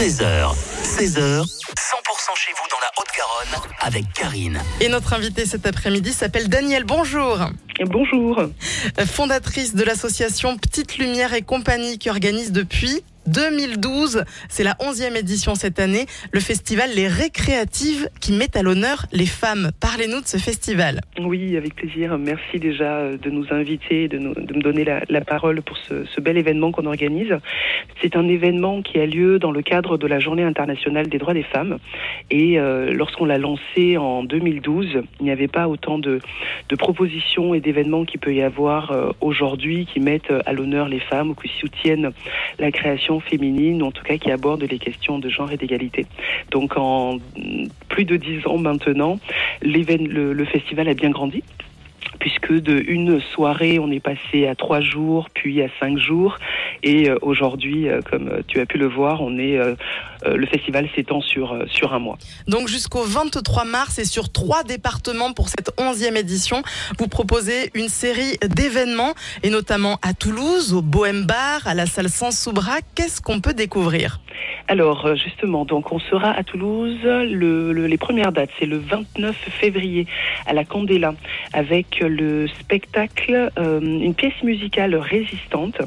13h, 16h, 100% chez vous dans la Haute-Garonne avec Karine. Et notre invité cet après-midi s'appelle Danielle. Bonjour. Bonjour. Fondatrice de l'association Petite Lumière et compagnie qui organise depuis 2012. C'est la 11e édition cette année. Le festival Les Récréatives qui met à l'honneur les femmes. Parlez-nous de ce festival. Oui, avec plaisir. Merci déjà euh, de nous inviter, de, de me donner la, parole pour ce, ce bel événement qu'on organise. C'est un événement qui a lieu dans le cadre de la Journée internationale des droits des femmes. Et euh, lorsqu'on l'a lancé en 2012, il n'y avait pas autant de, de propositions et d'événements qu'il peut y avoir euh, aujourd'hui qui mettent à l'honneur les femmes ou qui soutiennent la création féminine, en tout cas qui aborde les questions de genre et d'égalité. Donc en plus de dix ans maintenant, le, le festival a bien grandi puisque de une soirée, on est passé à trois jours, puis à cinq jours, et euh, aujourd'hui, euh, comme tu as pu le voir, on est euh, le festival s'étend sur sur un mois. Donc jusqu'au 23 mars et sur trois départements pour cette onzième édition, vous proposez une série d'événements et notamment à Toulouse, au Bohème Bar, à la salle Sans Soubra. Qu'est-ce qu'on peut découvrir? Alors justement, donc on sera à Toulouse. Le, le, les premières dates, c'est le 29 février à la Candela avec le spectacle euh, une pièce musicale résistante,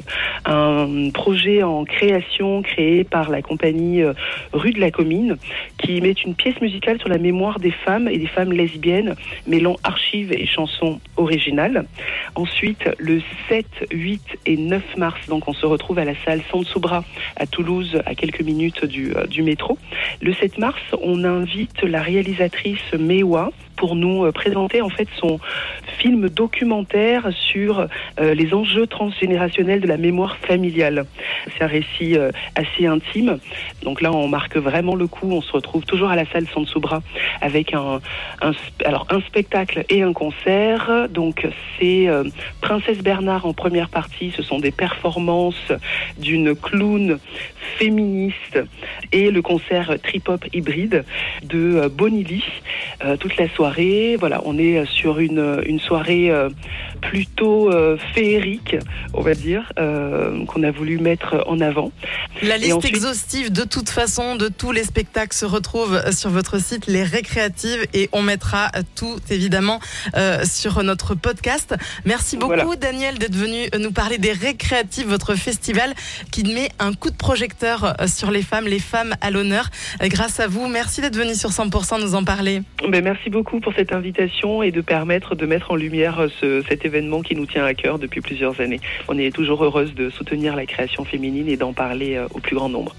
un projet en création créé par la compagnie euh, Rue de la Commune qui met une pièce musicale sur la mémoire des femmes et des femmes lesbiennes mêlant archives et chansons originales. Ensuite, le 7, 8 et 9 mars, donc on se retrouve à la salle Sansubra à Toulouse à quelques minutes du, euh, du métro. Le 7 mars, on invite la réalisatrice Mewa pour nous présenter en fait son film documentaire sur euh, les enjeux transgénérationnels de la mémoire familiale. C'est un récit euh, assez intime. Donc là, on marque vraiment le coup. On se retrouve toujours à la salle Sansubra avec un, alors un spectacle et un concert. Donc c'est euh, Princesse Bernard en première partie. Ce sont des performances d'une clown féministe et le concert trip-hop hybride de Bonnie Lee toute la soirée. Voilà, on est sur une, une soirée euh, plutôt euh, féerique, on va dire, euh, qu'on a voulu mettre en avant. La liste ensuite... exhaustive de toute façon de tous les spectacles se retrouve sur votre site Les Récréatives et on mettra tout évidemment euh, sur notre podcast. Merci beaucoup voilà. Daniel d'être venu nous parler des Récréatives, votre festival qui met un coup de projecteur sur les femmes, les femmes à l'honneur. Grâce à vous, merci d'être venu sur 100% nous en parler. Ben, merci beaucoup pour cette invitation et de permettre de mettre en lumière ce, cet qui nous tient à cœur depuis plusieurs années. On est toujours heureuse de soutenir la création féminine et d'en parler au plus grand nombre.